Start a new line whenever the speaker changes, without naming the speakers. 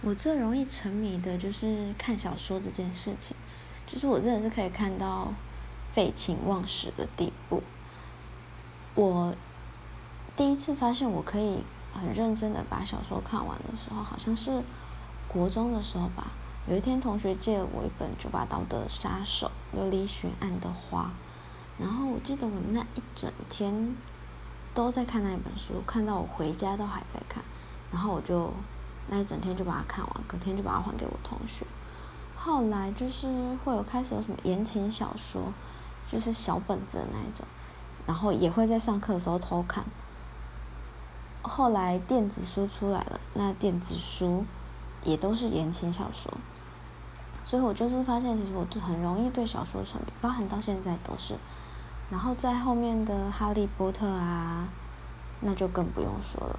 我最容易沉迷的就是看小说这件事情，就是我真的是可以看到废寝忘食的地步。我第一次发现我可以很认真的把小说看完的时候，好像是国中的时候吧。有一天，同学借了我一本《九把刀的杀手》《琉璃悬案的花》，然后我记得我那一整天都在看那一本书，看到我回家都还在看，然后我就那一整天就把它看完，隔天就把它还给我同学。后来就是会有开始有什么言情小说，就是小本子的那一种，然后也会在上课的时候偷看。后来电子书出来了，那电子书也都是言情小说。所以我就是发现，其实我很容易对小说沉迷，包含到现在都是。然后在后面的《哈利波特》啊，那就更不用说了。